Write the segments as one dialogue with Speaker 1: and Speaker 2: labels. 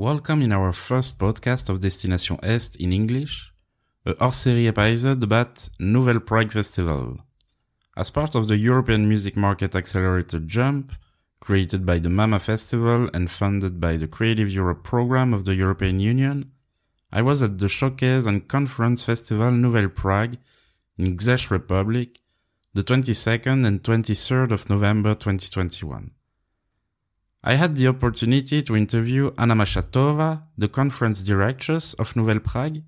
Speaker 1: Welcome in our first podcast of Destination Est in English, a hors-série episode about Nouvelle Prague Festival. As part of the European Music Market Accelerator Jump, created by the MAMA Festival and funded by the Creative Europe program of the European Union, I was at the Showcase and Conference Festival Nouvelle Prague in Czech Republic the 22nd and 23rd of November 2021. I had the opportunity to interview Anna Mashatova, the conference directress of Nouvelle Prague,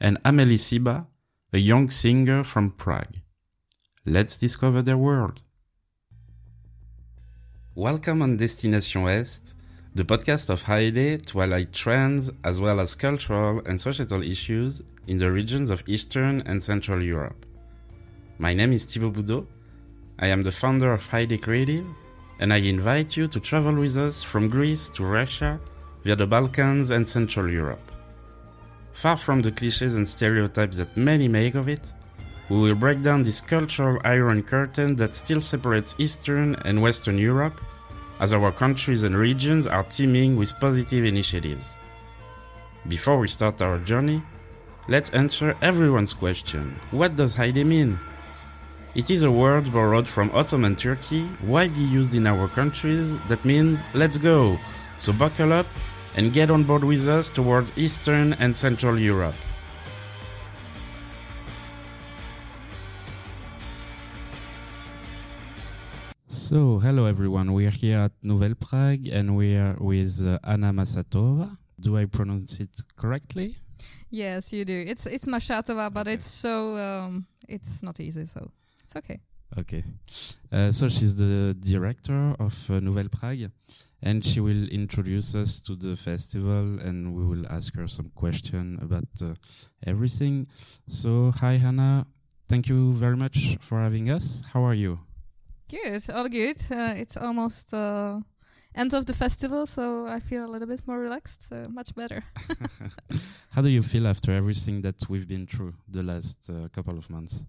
Speaker 1: and Amelie Siba, a young singer from Prague. Let's discover their world. Welcome on Destination Est, the podcast of Haide to highlight trends as well as cultural and societal issues in the regions of Eastern and Central Europe. My name is Thibaut Boudot. I am the founder of Haide Creative and I invite you to travel with us from Greece to Russia via the Balkans and Central Europe. Far from the cliches and stereotypes that many make of it, we will break down this cultural iron curtain that still separates Eastern and Western Europe, as our countries and regions are teeming with positive initiatives. Before we start our journey, let's answer everyone's question What does Haide mean? It is a word borrowed from Ottoman Turkey, widely used in our countries, that means let's go. So buckle up and get on board with us towards Eastern and Central Europe. So, hello everyone. We are here at Nouvelle Prague and we are with uh, Anna Masatova. Do I pronounce it correctly?
Speaker 2: Yes, you do. It's it's Mashatova, but
Speaker 1: Okay.
Speaker 2: it's so um, it's not easy. So it's okay.
Speaker 1: Okay. Uh, so she's the director of uh, Nouvelle Prague, and she will introduce us to the festival, and we will ask her some question about uh, everything. So, hi Anna, thank you very much for having us. How are you?
Speaker 2: Good, all good. Uh, it's almost uh, end of the festival, so I feel a little bit more relaxed. So much better.
Speaker 1: How do you feel after everything that we've been through the last uh, couple of months?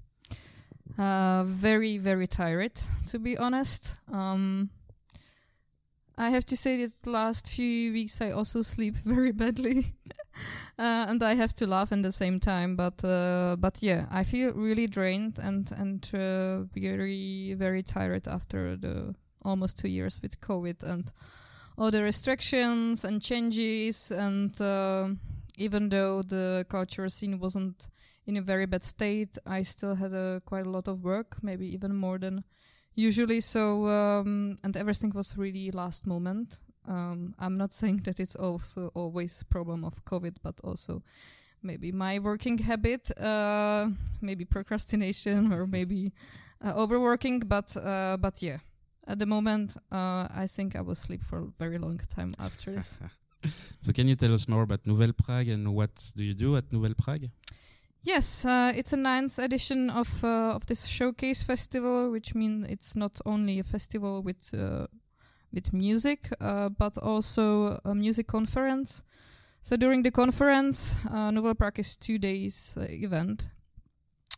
Speaker 2: Uh, very very tired, to be honest. Um, I have to say that last few weeks I also sleep very badly, uh, and I have to laugh at the same time. But uh, but yeah, I feel really drained and and uh, very very tired after the almost two years with COVID and all the restrictions and changes. And uh, even though the culture scene wasn't in a very bad state, I still had uh, quite a lot of work, maybe even more than usually. So um, and everything was really last moment. Um, i'm not saying that it's also always problem of covid but also maybe my working habit uh, maybe procrastination or maybe uh, overworking but uh, but yeah. At the moment uh, i think i will sleep for a very long time after this
Speaker 1: so, can you tell us more about Nouvelle Prague and what do you do at Nouvelle Prague?
Speaker 2: Yes, uh, it's a ninth edition of uh, of this showcase festival, which means it's not only a festival with uh, with music, uh, but also a music conference. So during the conference, uh, Nouvelle Prague is two days uh, event.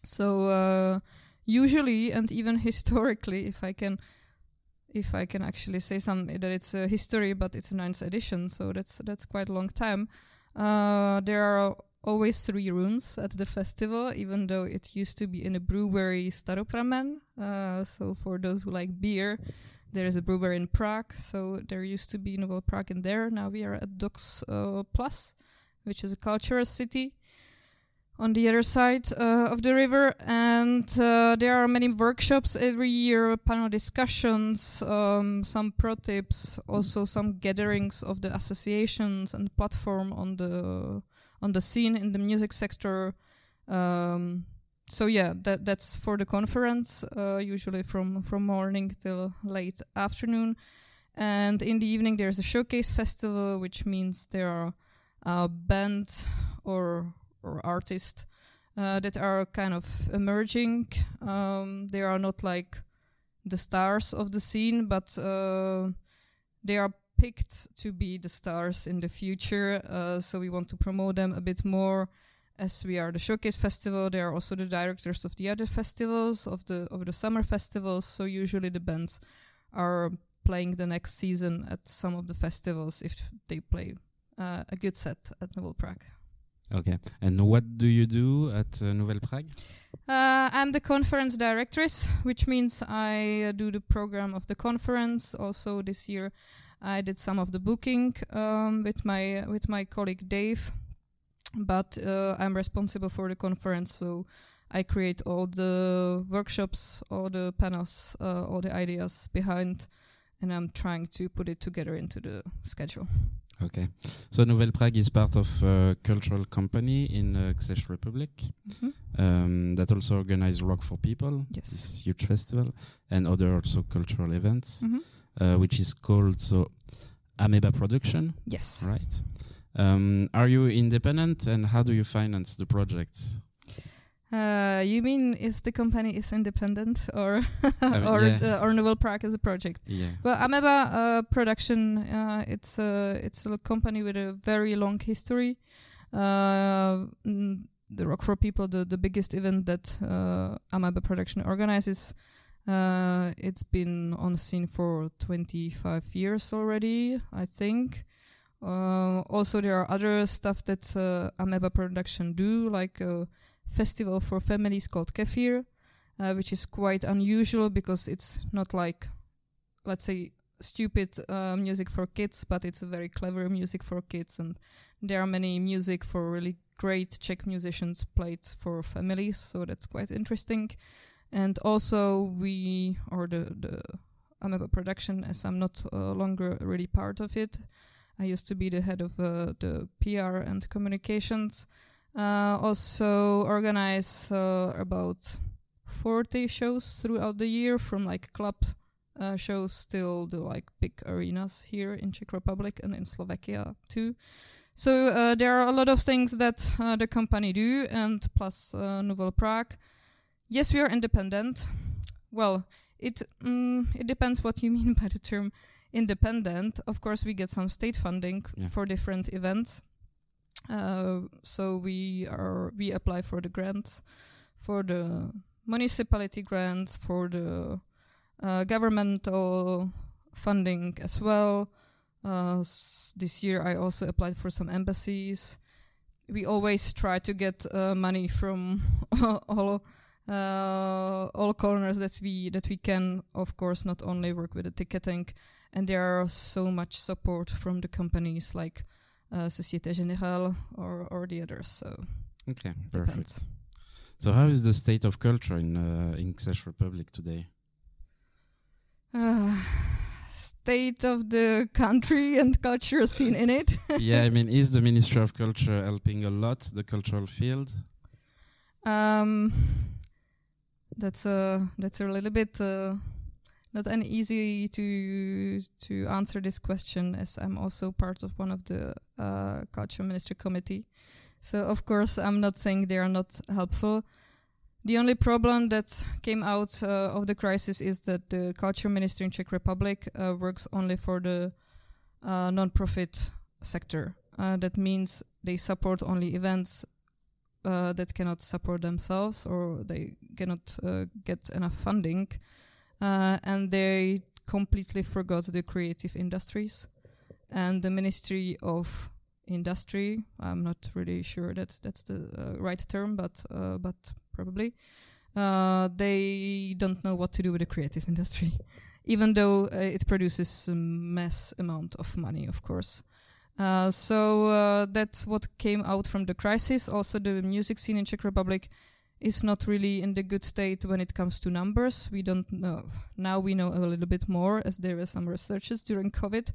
Speaker 2: So usually and even historically, if I can. If I can actually say some that it's a history, but it's a ninth edition, so that's that's quite a long time. Uh, there are always three rooms at the festival, even though it used to be in a brewery Staropramen. Uh, so for those who like beer, there is a brewery in Prague. So there used to be Nouvelle Prague in there. Now we are at Dox uh, Plus, which is a cultural city on the other side uh, of the river. And uh, there are many workshops every year, panel discussions, um, some pro tips, also some gatherings of the associations and platform on the on the scene in the music sector. Um, so yeah, that that's for the conference, uh, usually from from morning till late afternoon, and in the evening there's a showcase festival, which means there are uh, bands or or artists uh, that are kind of emerging. Um, they are not like the stars of the scene, but uh, they are picked to be the stars in the future. Uh, so we want to promote them a bit more. As we are the showcase festival, they are also the directors of the other festivals of the of the summer festivals. So usually the bands are playing the next season at some of the festivals if they play uh, a good set at Nouvelle Prague.
Speaker 1: Okay. And what do you do at uh, Nouvelle Prague?
Speaker 2: Uh, I'm the conference directress, which means I uh, do the program of the conference. Also, this year I did some of the booking um, with my with my colleague Dave, but uh, I'm responsible for the conference, so I create all the workshops, all the panels, uh, all the ideas behind, and I'm trying to put it together into the schedule.
Speaker 1: Okay. So Nouvelle Prague is part of a cultural company in uh, Czech Republic
Speaker 2: Mhm.
Speaker 1: um, that also organizes Rock for People,
Speaker 2: Yes.
Speaker 1: this huge festival, and other also cultural events,
Speaker 2: Mhm.
Speaker 1: uh, which is called so Ameba Production,
Speaker 2: Yes.
Speaker 1: right? Um, are you independent, and how do you finance the project?
Speaker 2: Uh, you mean if the company is independent or or
Speaker 1: yeah.
Speaker 2: uh, or Nouvelle Prague as a project?
Speaker 1: Yeah.
Speaker 2: Well, Ameba uh, Production, uh, it's a it's a company with a very long history. Uh, the Rock for People, the, the biggest event that uh, Ameba Production organizes, uh, it's been on scene for 25 years already, I think. Also, there are other stuff that uh, Ameba Production do, like festival for families called Kefir, uh, which is quite unusual because it's not like let's say stupid uh, music for kids but it's a very clever music for kids. And there are many music for really great czech musicians played for families so that's quite interesting. And also we or the the ameba production as i'm not uh, longer really part of it. I used to be the head of uh, the pr and communications uh, also organize uh, about 40 shows throughout the year from like club uh, shows till the like big arenas here in Czech Republic and in Slovakia too. So uh, there are a lot of things that uh, the company do, and plus uh, Nouvelle Prague. Yes, we are independent. Well, it mm, it depends what you mean by the term independent. Of course, we get some state funding
Speaker 1: Yeah.
Speaker 2: for different events. Uh, so we are we apply for the grants, for the municipality grants, for the uh, governmental funding as well. Uh, s- this year, I also applied for some embassies. We always try to get uh, money from all uh, all corners that we that we can. Of course, not only work with the ticketing, and there are so much support from the companies like uh, Societe Generale or or the others. So
Speaker 1: Okay, perfect.
Speaker 2: depends.
Speaker 1: So how is the state of culture in uh, in Czech Republic today?
Speaker 2: Uh, state of the country and culture scene in it.
Speaker 1: yeah, I mean, is the Ministry of Culture helping a lot the cultural field?
Speaker 2: Um, that's a that's a little bit uh, not an easy to to answer this question, as I'm also part of one of the uh, culture minister committee. So of course, I'm not saying they are not helpful. The only problem that came out uh, of the crisis is that the culture minister in Czech Republic uh, works only for the uh, non-profit sector. Uh, that means they support only events uh, that cannot support themselves or they cannot uh, get enough funding, uh, and they completely forgot the creative industries and the Ministry of Industry. I'm not really sure that that's the uh, right term, but uh, but probably uh, they don't know what to do with the creative industry, even though uh, it produces a mass amount of money, of course. Uh, so that's what came out from the crisis. Also, the music scene in Czech Republic is not really in the good state when it comes to numbers. We don't know. Now we know a little bit more as there were some researches during COVID.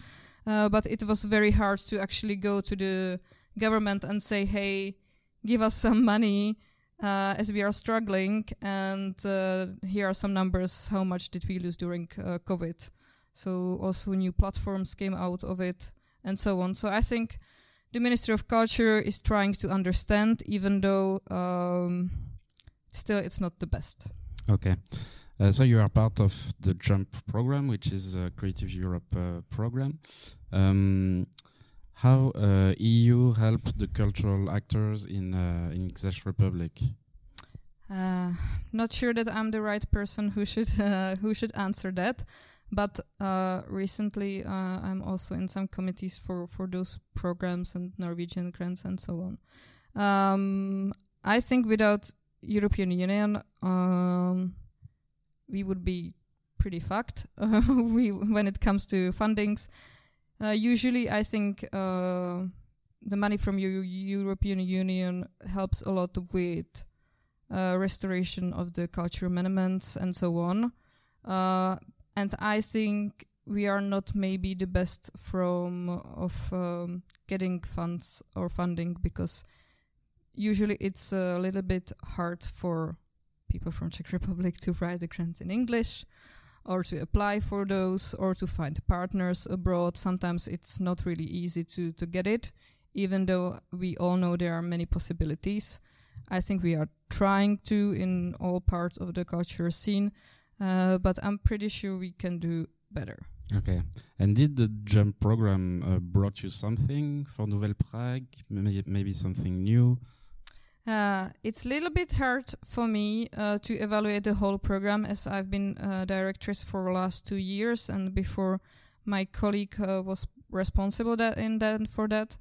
Speaker 2: Uh, but it was very hard to actually go to the government and say, hey, give us some money uh, as we are struggling. And uh, here are some numbers. How much did we lose during uh, COVID? So also new platforms came out of it and so on. So I think the Ministry of Culture is trying to understand, even though um, still it's not the best.
Speaker 1: Okay. Uh, so you are part of the JUMP program, which is a Creative Europe uh, program. Um, how uh, EU help the cultural actors in uh, in Czech Republic?
Speaker 2: Uh, not sure that I'm the right person who should uh, who should answer that, But uh, recently, uh, I'm also in some committees for, for those programs and Norwegian grants and so on. Um, I think without European Union, um, we would be pretty fucked. we when it comes to fundings. Uh, usually, I think uh, the money from the European Union helps a lot with uh, restoration of the cultural monuments and so on. Uh, and I think we are not maybe the best from of um, getting funds or funding because usually it's a little bit hard for people from Czech Republic to write the grants in English or to apply for those or to find partners abroad. Sometimes it's not really easy to, to get it, even though we all know there are many possibilities. I think we are trying to in all parts of the culture scene, uh, but I'm pretty sure we can do better.
Speaker 1: Okay. And did the jump program uh, brought you something for Nouvelle Prague? Maybe, maybe something new?
Speaker 2: Uh, it's a little bit hard for me uh, to evaluate the whole program as I've been uh, directress for the last two years, and before my colleague uh, was responsible that in that for that.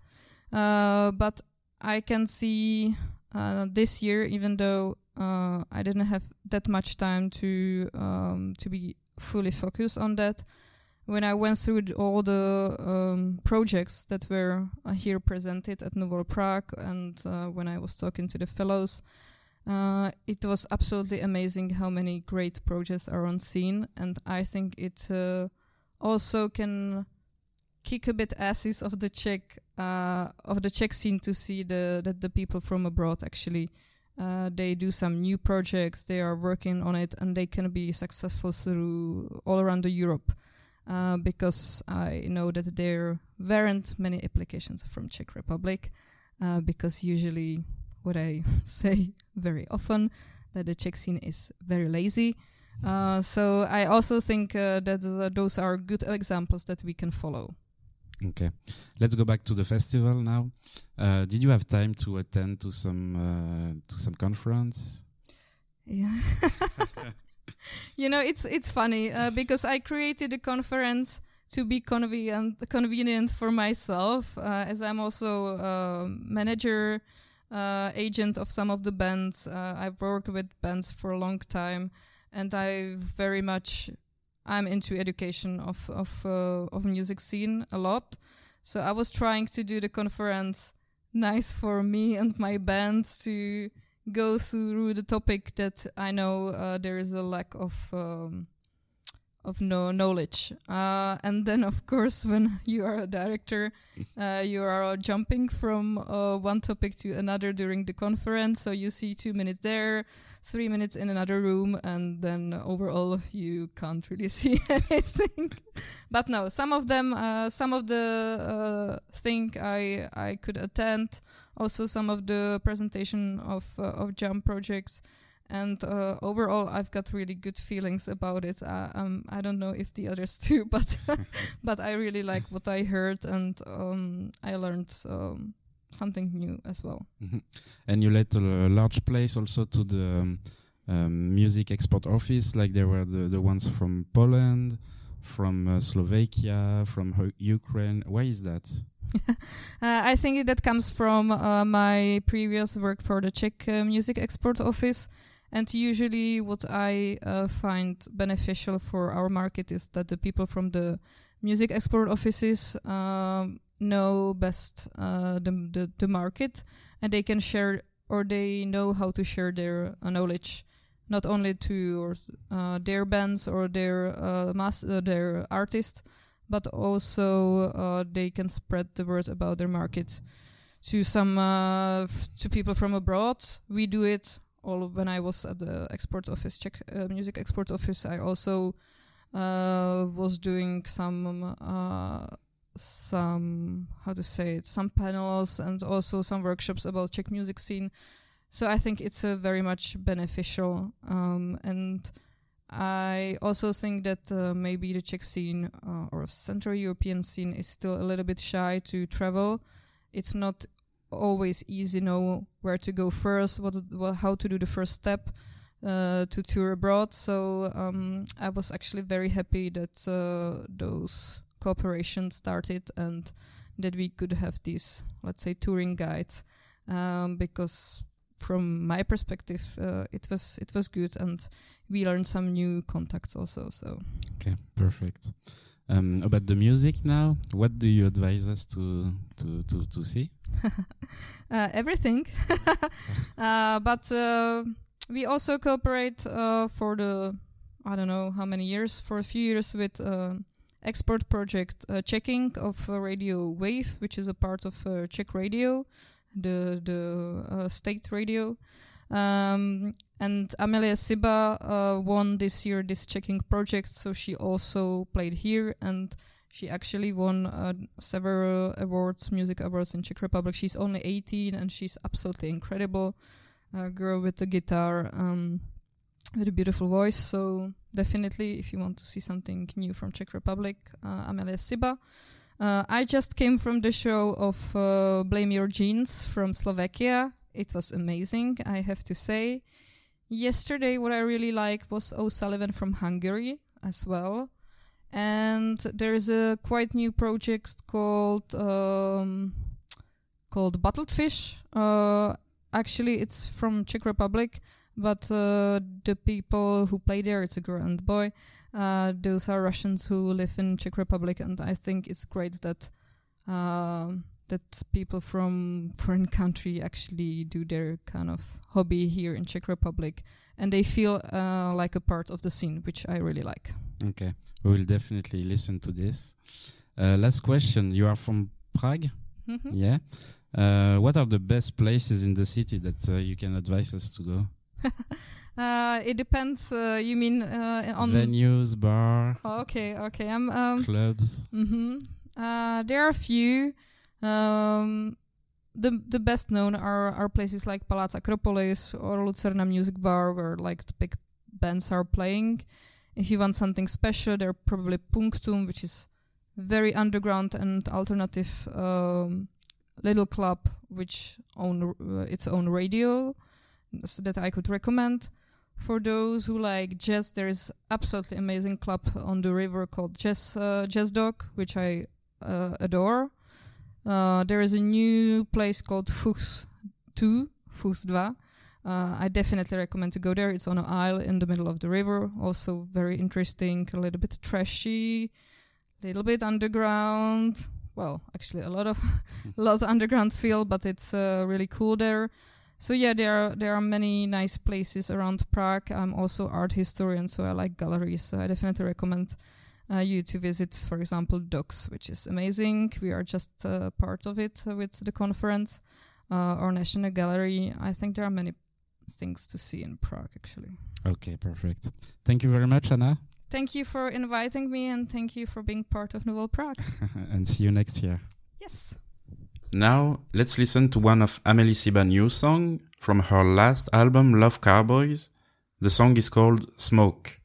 Speaker 2: Uh, but I can see uh, this year, even though I didn't have that much time to um, to be fully focused on that, when I went through all the um, projects that were uh, here presented at Nouvelle Prague and uh, when I was talking to the fellows, uh, it was absolutely amazing how many great projects are on scene, and I think it uh, also can kick a bit asses of the Czech uh, of the Czech scene to see the that the people from abroad actually. Uh, they do some new projects. They are working on it, and they can be successful through all around the Europe. Uh, because I know that there weren't many applications from Czech Republic uh, because usually what I say very often that the Czech scene is very lazy. Uh, so I also think uh, that those are good examples that we can follow.
Speaker 1: Okay, let's go back to the festival now. Uh, did you have time to attend to some to some conference?
Speaker 2: Yeah. you know, it's it's funny uh, because I created a conference to be convenient convenient for myself, uh, as I'm also a manager, uh, agent of some of the bands. Uh, I've worked with bands for a long time, and I very much I'm into education of of uh, of music scene a lot. So I was trying to do the conference nice for me and my band to go through the topic that I know uh, there is a lack of um, of no knowledge. Uh, and then, of course, when you are a director, uh, you are jumping from uh, one topic to another during the conference. So you see two minutes there, three minutes in another room, and then overall you can't really see anything. but no, some of them, uh, some of the uh, thing I I could attend also some of the presentation of uh, of jump projects and uh, overall i've got really good feelings about it uh, um, i don't know if the others too but but i really like what i heard and um, i learned um, something new as well
Speaker 1: mm-hmm. and you let a large place also to the um, um, music export office like there were the, the ones from poland from uh, slovakia from ukraine why is that
Speaker 2: uh, I think that comes from uh, my previous work for the Czech uh, Music Export Office. And usually, what I uh, find beneficial for our market is that the people from the music export offices um, know best uh, the, the, the market, and they can share or they know how to share their uh, knowledge, not only to their bands or their mass their artists, but also uh, they can spread the word about their market to some uh, to people from abroad. We do it all when I was at the export office, Czech uh, music export office. I also uh, was doing some uh, some how to say it some panels and also some workshops about Czech music scene. So I think it's a very much beneficial um, and I also think that uh, maybe the Czech scene uh, or Central European scene is still a little bit shy to travel. It's not always easy know where to go first, what, what how to do the first step. uh, to tour abroad. So um, I was actually very happy that uh, those cooperation started and that we could have these, let's say, touring guides, um, because from my perspective, uh, it was it was good, and we learned some new contacts also. So
Speaker 1: okay, perfect. Um, about the music now, what do you advise us to to to, to see?
Speaker 2: uh, everything, uh, but uh, we also cooperate uh, for the I don't know how many years for a few years with uh, export project uh, Czeching of radio wave, which is a part of Czech radio, the the state radio. Um, and Amelie Siba uh, won this year this Czeching project, so she also played here and she actually won uh, several awards, music awards in Czech Republic. She's only 18 and she's absolutely incredible. A girl with the guitar, um, with a beautiful voice. So definitely, if you want to see something new from Czech Republic, uh, Amelie Siba. Uh, I just came from the show of uh, Blame Your Jeans from Slovakia. It was amazing, I have to say. Yesterday, what I really like was O'Sullivan from Hungary as well. And there's a quite new project called um, called Bottled Fish. Uh, actually, it's from Czech Republic, but uh, the people who play there, it's a girl and a boy. Uh, those are Russians who live in Czech Republic, and I think it's great that uh, that people from foreign country actually do their kind of hobby here in Czech Republic, and they feel uh, like a part of the scene, which I really like.
Speaker 1: Okay, we will definitely listen to this. Uh, last question: You are from Prague,
Speaker 2: mm -hmm.
Speaker 1: yeah? Uh, what are the best places in the city that uh, you can advise us to go?
Speaker 2: Uh, it depends. Uh, you mean on
Speaker 1: venues, bar?
Speaker 2: Oh, okay, okay. I'm um,
Speaker 1: clubs.
Speaker 2: Mm -hmm. there are a few. Um, the the best known are are places like Palazzo Acropolis or Lucerna Music Bar, where like the big bands are playing. If you want something special, there are probably Punctum, which is very underground and alternative um, little club, which own uh, its own radio, so that I could recommend. For those who like jazz, there is absolutely amazing club on the river called Jazz uh, Jazz Dock, which I uh, adore. Uh, there is a new place called Fuchs 2, Fuchs 2. Uh, I definitely recommend to go there. It's on an isle in the middle of the river. Also very interesting, a little bit trashy, a little bit underground. Well, actually, a lot of a lot of underground feel, but it's uh, really cool there. So yeah, there are there are many nice places around Prague. I'm also art historian, so I like galleries. So I definitely recommend you to visit, for example, DOX, which is amazing. We are just uh, part of it uh, with the conference. Uh, or National Gallery. I think there are many things to see in Prague, actually.
Speaker 1: Okay, perfect. Thank you very much, Anna.
Speaker 2: Thank you for inviting me and thank you for being part of Nouvelle Prague.
Speaker 1: and see you next year.
Speaker 2: Yes.
Speaker 1: Now, let's listen to one of Amelie Siba's new song from her last album, Love Cowboys. The song is called Smoke.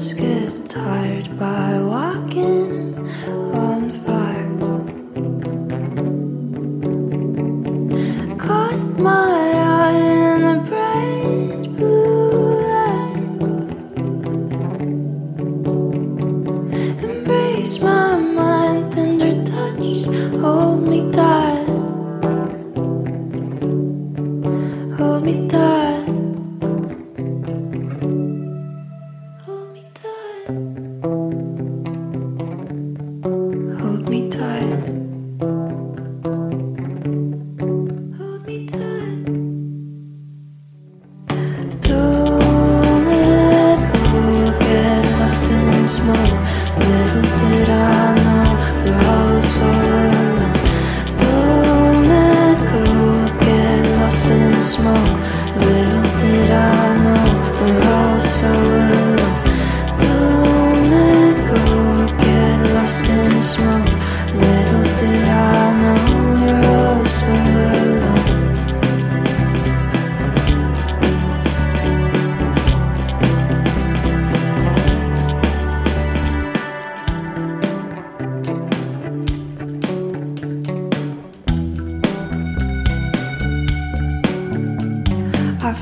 Speaker 3: My mind, tender touch,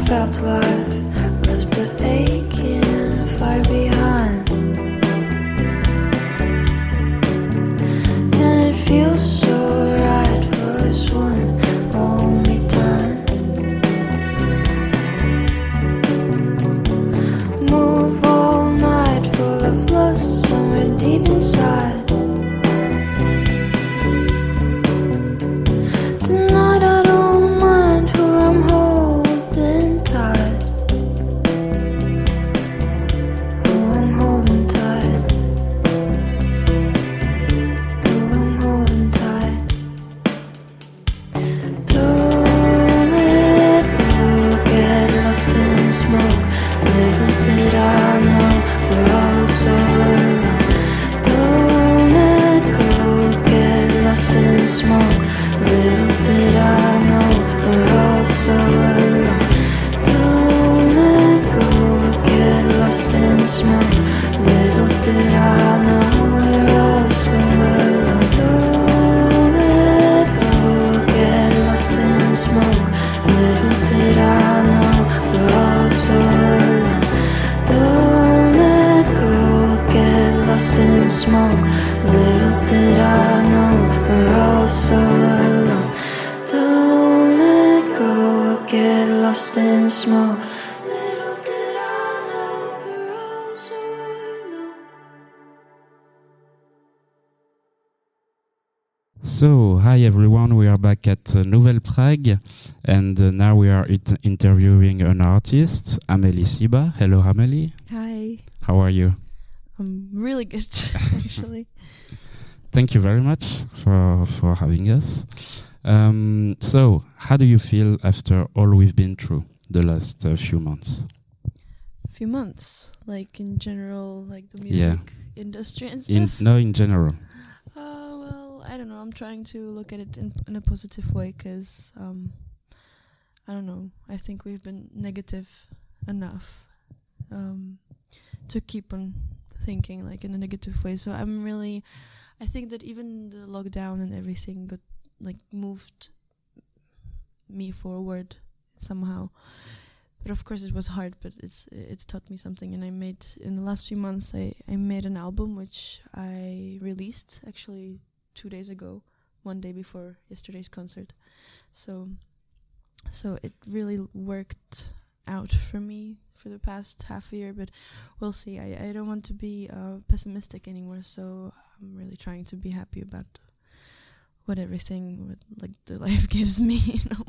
Speaker 3: felt life
Speaker 1: hi everyone, we are back at uh, Nouvelle Prague, and uh, now we are interviewing an artist, Amélie Siba. Hello, Amélie.
Speaker 4: Hi,
Speaker 1: How are you?
Speaker 4: I'm really good actually.
Speaker 1: Thank you very much for for having us. Um, so, how do you feel after all we've been through the last uh, few months?
Speaker 4: A few months, like in general, like the
Speaker 1: Yeah.
Speaker 4: music industry and
Speaker 1: In
Speaker 4: stuff.
Speaker 1: no, in general.
Speaker 4: I don't know. I'm trying to look at it in, in a positive way because um, I don't know. I think we've been negative enough um, to keep on thinking like in a negative way. So I'm really, I think that even the lockdown and everything got like moved me forward somehow. But of course, it was hard. But it's it taught me something, and I made in the last few months. I I made an album which I released actually two days ago, one day before yesterday's concert. So, so it really worked out for me for the past half a year. But we'll see. I I don't want to be uh, pessimistic anymore. So I'm really trying to be happy about what everything like the life gives me. You know.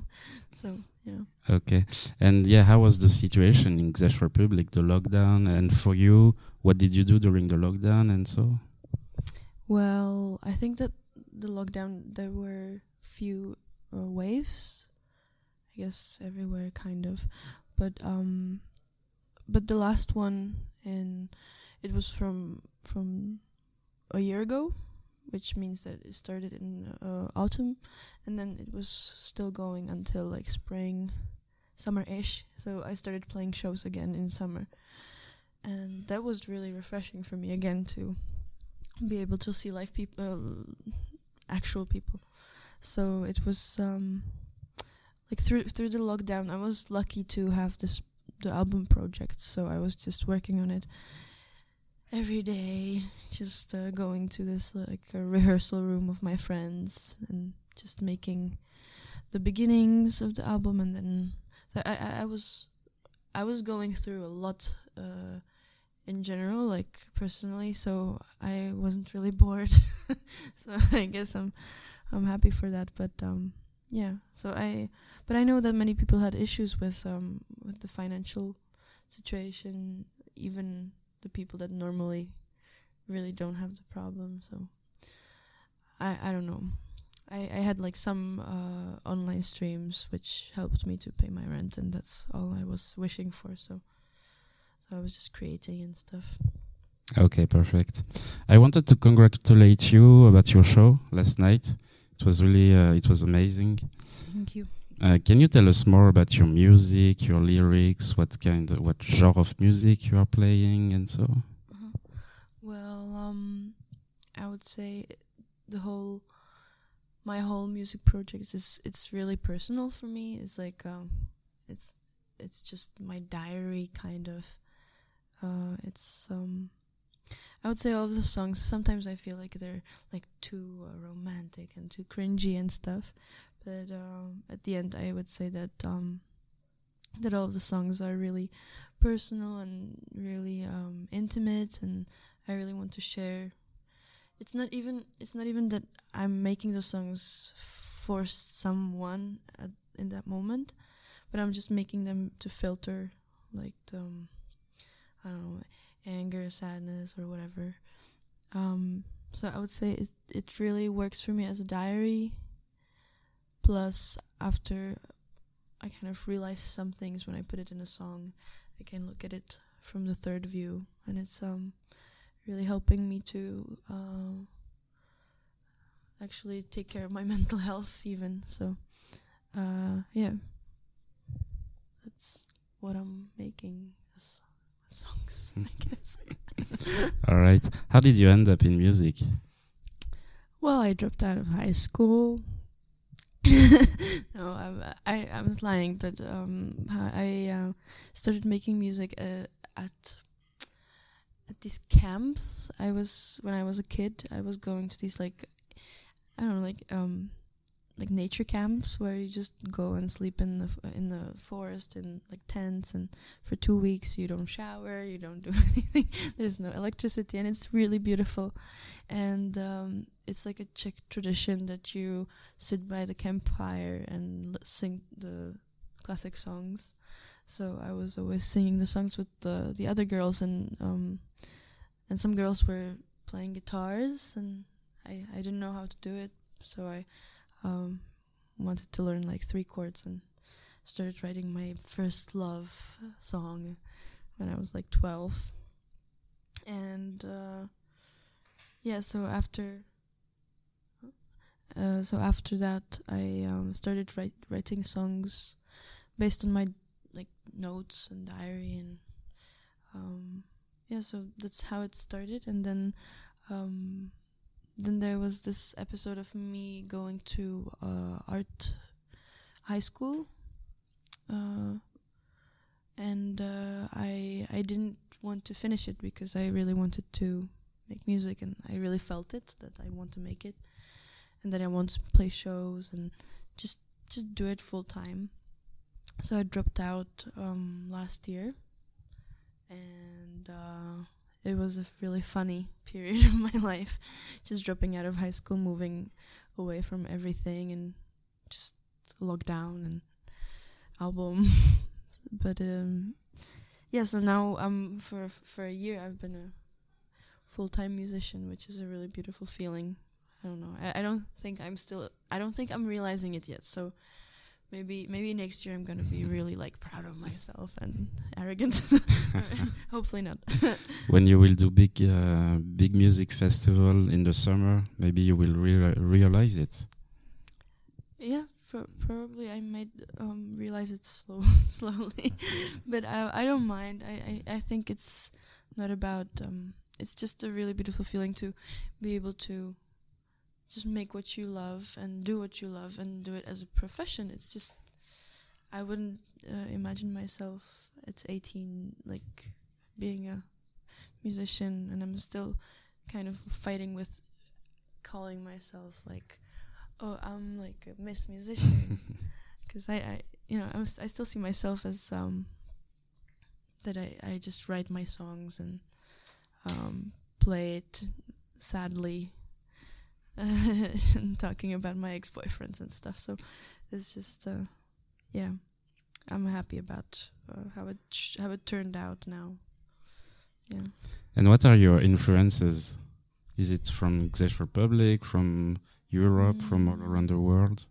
Speaker 4: So yeah.
Speaker 1: Okay. And yeah, how was the situation in Czech Republic, the lockdown? And for you, what did you do during the lockdown and so?
Speaker 4: Well, I think that the lockdown there were few uh, waves. I guess everywhere kind of, but um, but the last one in it was from from a year ago, which means that it started in uh, autumn, and then it was still going until like spring, summer-ish. So I started playing shows again in summer, and that was really refreshing for me again to be able to see live people, uh, actual people. So it was um, like through through the lockdown. I was lucky to have this the album project, so I was just working on it every day, just uh, going to this like a rehearsal room of my friends and just making the beginnings of the album, and then so I, I I was I was going through a lot. Uh, in general, like personally, so I wasn't really bored. so I guess I'm I'm happy for that. But um, yeah, so I but I know that many people had issues with um with the financial situation, even the people that normally really don't have the problem. So I I don't know. I, I had like some uh, online streams which helped me to pay my rent, and that's all I was wishing for. So, so I was just creating and stuff.
Speaker 1: Okay, perfect. I wanted to congratulate you about your show last night. It was really, uh, it was amazing.
Speaker 4: Thank you.
Speaker 1: Uh, can you tell us more about your music, your lyrics, what kind, of, what genre of music you are playing, and so?
Speaker 4: Uh-huh. Well, um, I would say the whole, my whole music project is it's really personal for me. It's like um, it's
Speaker 2: it's just my diary kind of. Uh, it's um, I would say all of the songs. Sometimes I feel like they're like too uh, romantic and too cringy and stuff, but um, at the end, I would say that um, that all of the songs are really personal and really um, intimate, and I really want to share. It's not even it's not even that I'm making the songs for someone at, in that moment, but I'm just making them to filter like the, um, I don't know anger, sadness, or whatever. Um, so I would say it it really works for me as a diary. Plus, after I kind of realize some things when I put it in a song, I can look at it from the third view, and it's um really helping me to uh, actually take care of my mental health even. So, uh, yeah, that's what I'm making songs, I guess.
Speaker 1: All right. How did you end up in music?
Speaker 2: Well, I dropped out of high school. no, I'm I, I'm not lying, but um, I uh, started making music uh, at at these camps. I was when I was a kid. I was going to these like I don't know, like um, like nature camps where you just go and sleep in the in the forest in like tents and for 2 weeks you don't shower you don't do anything. There's no electricity and it's really beautiful. And um, it's like a Czech tradition that you sit by the campfire and sing the classic songs. So I was always singing the songs with the the other girls and um, and some girls were playing guitars and I, I didn't know how to do it. So I um, wanted to learn like three chords and started writing my first love song when I was like 12. And uh, yeah, so after uh, so after that, I um, started write, writing songs based on my like notes and diary and um, yeah, so that's how it started. And then um, then there was this episode of me going to uh, art high school, uh, and uh, I I didn't want to finish it because I really wanted to make music and I really felt it that I want to make it, and that I want to play shows and just just do it full time. So I dropped out um, last year, and uh, it was a really funny period of my life. Just dropping out of high school moving away from everything and just lockdown and album. But um yeah so now um for for a year I've been a full-time musician which is a really beautiful feeling. I don't know. I, I don't think I'm still I don't think I'm realizing it yet. So maybe maybe next year I'm gonna be really like proud of myself and arrogant. Hopefully not.
Speaker 1: when you will do big uh, big music festival in the summer, maybe you will rea- realize it.
Speaker 2: yeah, pro- probably I might um, realize it slow slowly, but I I don't mind. I, I, I think it's not about um, it's just a really beautiful feeling to be able to just make what you love and do what you love and do it as a profession. It's just I wouldn't uh, imagine myself at 18 like being a musician and I'm still kind of fighting with calling myself like oh I'm like a miss musician because I, I you know I'm, I still see myself as um that I, I just write my songs and um, play it sadly talking about my ex-boyfriends and stuff. So it's just uh, yeah. I'm happy about uh, how it sh- how it turned out now. Yeah.
Speaker 1: And what are your influences? Is it from Czech Republic, from Europe, from all around the world?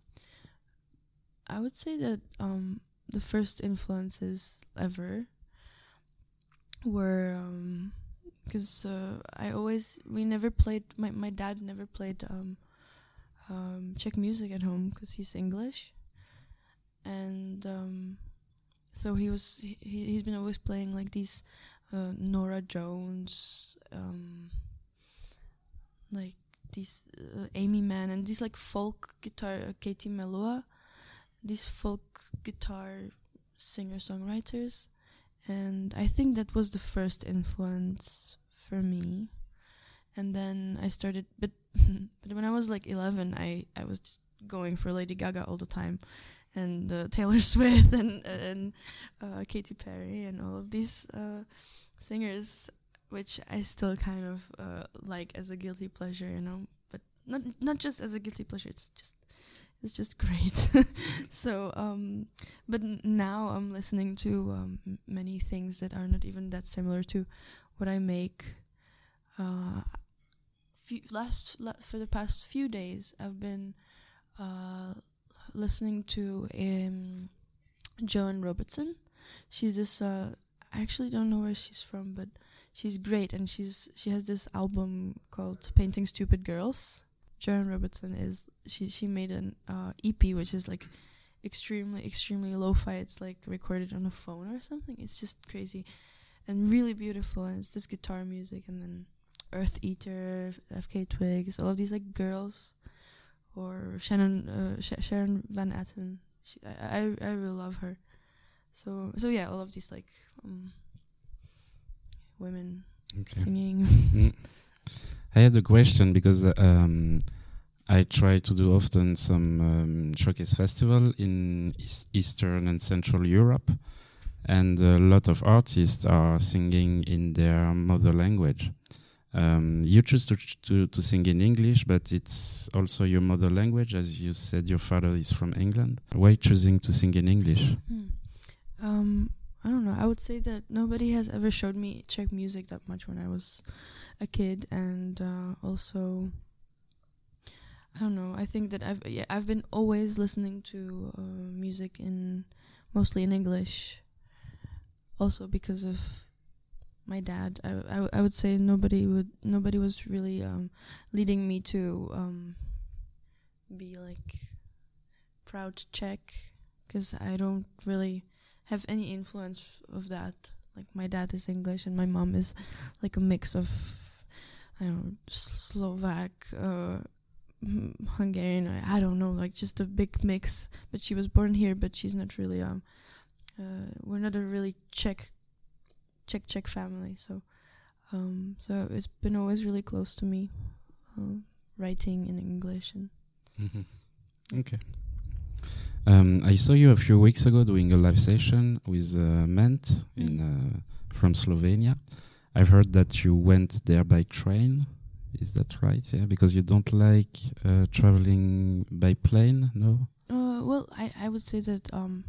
Speaker 2: i would say that um, the first influences ever were because uh, i always we never played my, my dad never played um, um, czech music at home because he's english. And um, so he was he, he's been always playing like these uh, Norah Jones, um, like these uh, Aimee Mann, and these like folk guitar, uh, Katie Melua, these folk guitar singer songwriters, and I think that was the first influence for me. And then I started, but but when I was like eleven, I I was just going for Lady Gaga all the time, and uh, Taylor Swift and and uh, Katy Perry and all of these uh, singers, which I still kind of uh, like as a guilty pleasure, you know. But not not just as a guilty pleasure. It's just it's just great. so, um, but now I'm listening to um, many things that are not even that similar to what I make. Uh, few, last la- for the past few days, I've been uh, listening to um, Joan Robertson. She's this. Uh, I actually don't know where she's from, but she's great, and she's she has this album called "Painting Stupid Girls." Joan Robertson is she she made an uh, EP which is like extremely extremely lo-fi. It's like recorded on a phone or something. It's just crazy and really beautiful. And it's this guitar music and then Earth Eater, FKA Twigs, all of these like girls or Shannon uh, Sh- Sharon Van Etten. She, I, I I really love her. So so yeah, all of these like um, women
Speaker 1: Okay.
Speaker 2: singing.
Speaker 1: Mm. I had a question because um, I try to do often some um, showcase festival in Eas- Eastern and Central Europe, and a lot of artists are singing in their mother language. Um, you choose to, to to sing in English, but it's also your mother language, as you said. Your father is from England. Why choosing to sing in English?
Speaker 2: Hmm. Um, I don't know. I would say that nobody has ever showed me Czech music that much when I was a kid, and uh, also, I don't know. I think that I've yeah, I've been always listening to uh, music in mostly in English. Also because of my dad, I, I, would say nobody would nobody was really um, leading me to um, be like proud Czech because I don't really have any influence of that. Like my dad is English and my mom is like a mix of I don't know Slovak, uh, mm, Hungarian. I, don't know, like just a big mix. But she was born here, but she's not really um. Uh, we're not a really Czech, Czech Czech family, so um, so it's been always really close to me, uh, writing in English and
Speaker 1: Mhm. Okay. Um, I saw you a few weeks ago doing a live session with uh, Ment in uh, from Slovenia. I've heard that you went there by train. Is that right? Yeah, because you don't like uh, traveling by plane. No.
Speaker 2: Uh, well, I, I would say that um,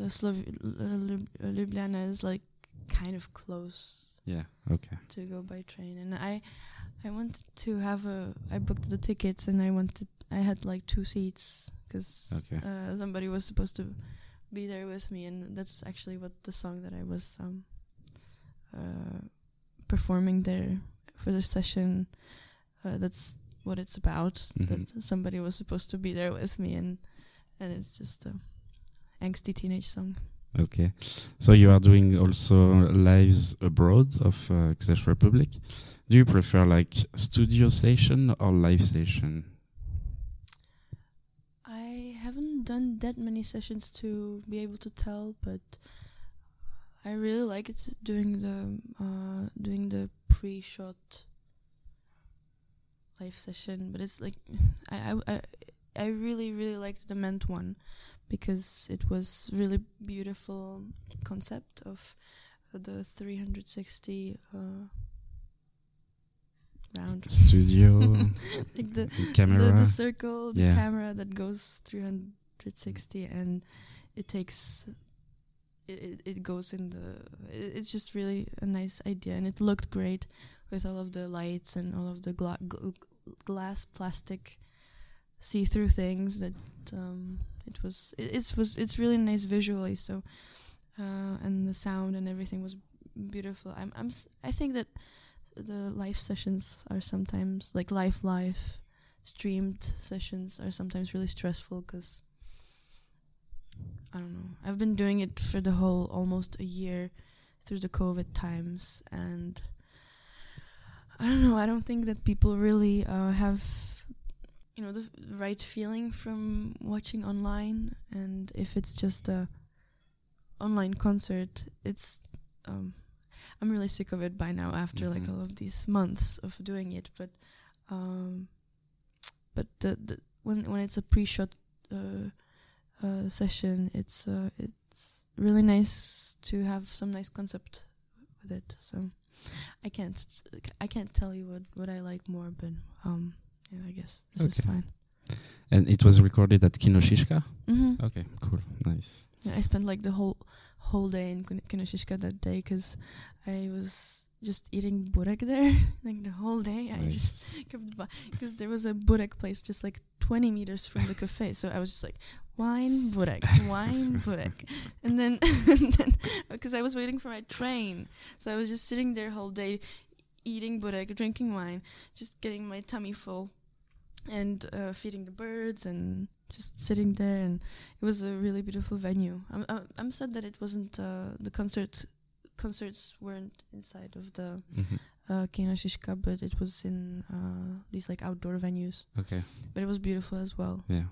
Speaker 2: uh, Slov- uh, uh, Ljubljana is like kind of close
Speaker 1: Yeah. Okay.
Speaker 2: to go by train, and I I wanted to have a I booked the tickets and I wanted I had like two seats because
Speaker 1: Okay.
Speaker 2: uh, somebody was supposed to be there with me, and that's actually what the song that I was um, uh, performing there for the session. Uh, that's what it's about.
Speaker 1: Mhm.
Speaker 2: That somebody was supposed to be there with me, and and it's just a angsty teenage song.
Speaker 1: Okay. So you are doing also lives abroad of uh, Czech Republic. Do you prefer like studio station or live station?
Speaker 2: I haven't done that many sessions to be able to tell, but I really like it doing the uh, doing the pre-shot live session. But it's like I I I, really really liked the Ment one because it was really beautiful concept of the 360 uh, round
Speaker 1: Studio
Speaker 2: like the
Speaker 1: camera.
Speaker 2: the, the circle, the
Speaker 1: Yeah.
Speaker 2: camera that goes 360, and it takes. It, it, goes in the. It's just really a nice idea, and it looked great with all of the lights and all of the gla- gl- glass plastic see-through things that um, it was. It, it's was it's really nice visually. So, uh, and the sound and everything was beautiful. I'm I'm I think that the live sessions are sometimes like live live streamed sessions are sometimes really stressful because I don't know. I've been doing it for the whole almost a year through the COVID times, and I don't know. I don't think that people really uh, have you know the right feeling from watching online, and if it's just a online concert. It's um, I'm really sick of it by now after like
Speaker 1: Mhm.
Speaker 2: all of these months of doing it. But um, but the, the when when it's a pre-shot uh, uh, session, it's uh, it's really nice to have some nice concept with it. So I can't I can't tell you what what I like more, but um, yeah, I guess this is fine.
Speaker 1: And it was recorded at Kino Šiška?
Speaker 2: hmm
Speaker 1: Okay, cool. Nice.
Speaker 2: Yeah, I spent like the whole whole day in Kino Šiška that day because I was just eating burek there like the whole day. I just kept because there was a burek place just like 20 meters from the cafe, so I was just like wine burek, wine burek, and then because I was waiting for my train, so I was just sitting there whole day eating burek, drinking wine, just getting my tummy full, and uh, feeding the birds and just sitting there and it was a really beautiful venue. I'm I'm, I'm sad that it wasn't uh, the concert concerts weren't inside of the
Speaker 1: Mhm.
Speaker 2: uh, Kino Šiška, but it was in uh, these like outdoor venues.
Speaker 1: Okay,
Speaker 2: But it was beautiful as well.
Speaker 1: yeah.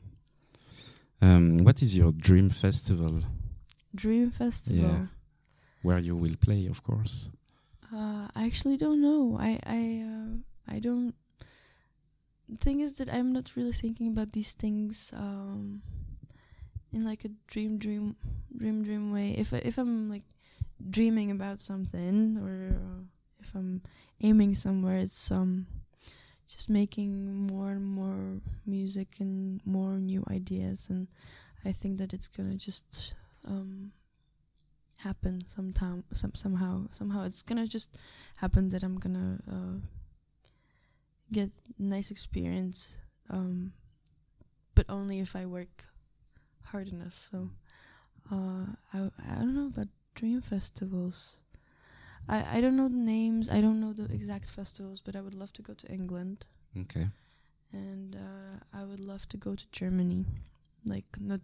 Speaker 1: Um, what is your dream festival
Speaker 2: Dream Festival.
Speaker 1: Yeah. where you will play, of course?
Speaker 2: Uh, I actually don't know. I I uh, I don't. The thing is that I'm not really thinking about these things um, in like a dream, dream, dream, dream way. If I, if I'm like dreaming about something or uh, if I'm aiming somewhere, it's um just making more and more music and more new ideas, and I think that it's gonna just um happen sometime some somehow somehow. It's gonna just happen that i'm gonna uh, get nice experience um but only if i work hard enough. So uh i i don't know about dream festivals i i don't know the names i don't know the exact festivals but i would love to go to england
Speaker 1: Okay.
Speaker 2: and uh, I would love to go to Germany. Like not,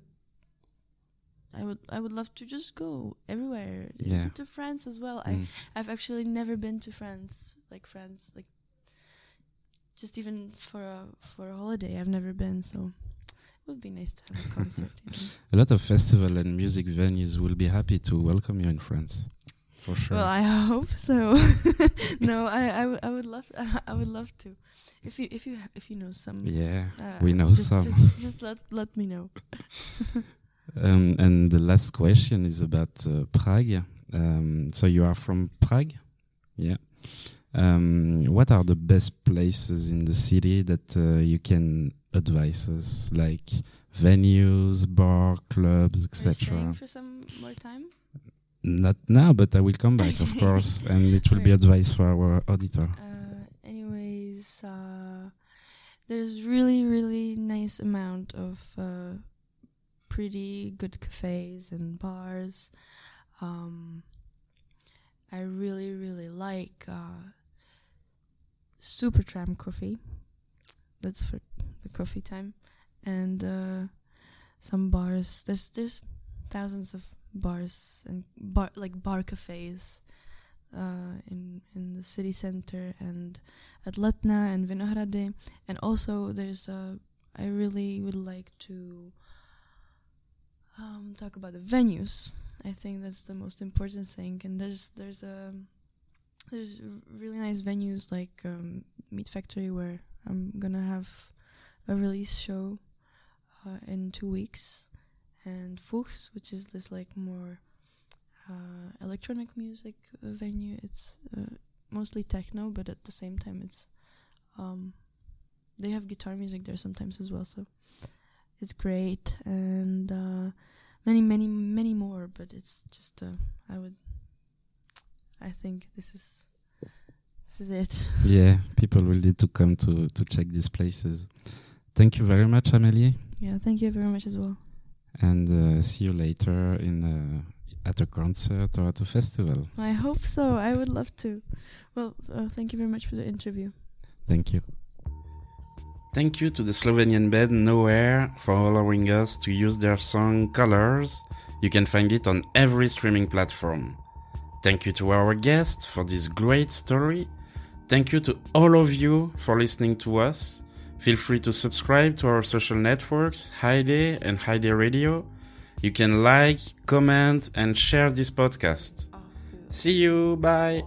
Speaker 2: I would I would love to just go everywhere
Speaker 1: Yeah.
Speaker 2: to, to France as well. I
Speaker 1: Mm.
Speaker 2: I've actually never been to France, like France, like just even for a for a holiday. I've never been, so it would be nice to have a concert.
Speaker 1: A lot of festival and music venues will be happy to welcome you in France, for sure.
Speaker 2: Well, I hope so. no, I I, w- I would love I would love to. If you if you ha- if you know some.
Speaker 1: yeah,
Speaker 2: uh,
Speaker 1: we know
Speaker 2: just,
Speaker 1: some.
Speaker 2: Just, just let let me know.
Speaker 1: Um, and the last question is about uh, Prague. Um, so you are from Prague, yeah. Um, what are the best places in the city that uh, you can advise us, like venues, bar, clubs, etc.?
Speaker 2: staying for some more time?
Speaker 1: Not now, but I will come back, of course, and it will be advice for our auditor.
Speaker 2: Uh, anyways, uh, there's really really nice amount of uh, pretty good cafes and bars. Um, I really really like uh, Super Tramp coffee. That's for the coffee time, and uh, some bars. There's there's thousands of bars and bar like bar cafes uh, in in the city center and at Letna and Vinohrady, and also there's a. I really would like to um, talk about the venues. I think that's the most important thing, and there's there's a there's really nice venues like um, MeetFactory where I'm gonna have a release show uh, in two weeks, and Fuchs, which is this like more uh, electronic music venue. It's uh, mostly techno, but at the same time, it's um, they have guitar music there sometimes as well. So it's great, and uh, many, many, many more. But it's just uh, I would, I think this is this is it.
Speaker 1: Yeah, people will need to come to to check these places. Thank you very much, Amélie,
Speaker 2: Yeah, thank you very much as well.
Speaker 1: And uh, see you later in uh, at a concert or at a festival.
Speaker 2: I hope so. I would love to. Well, uh, thank you very much for the interview.
Speaker 1: Thank you. Thank you to the Slovenian band Nowhere for allowing us to use their song Colors. You can find it on every streaming platform. Thank you to our guest for this great story. Thank you to all of you for listening to us. Feel free to subscribe to our social networks, Haide and Haide Radio,
Speaker 5: You can like, comment, and share this podcast. Oh, See you. Bye.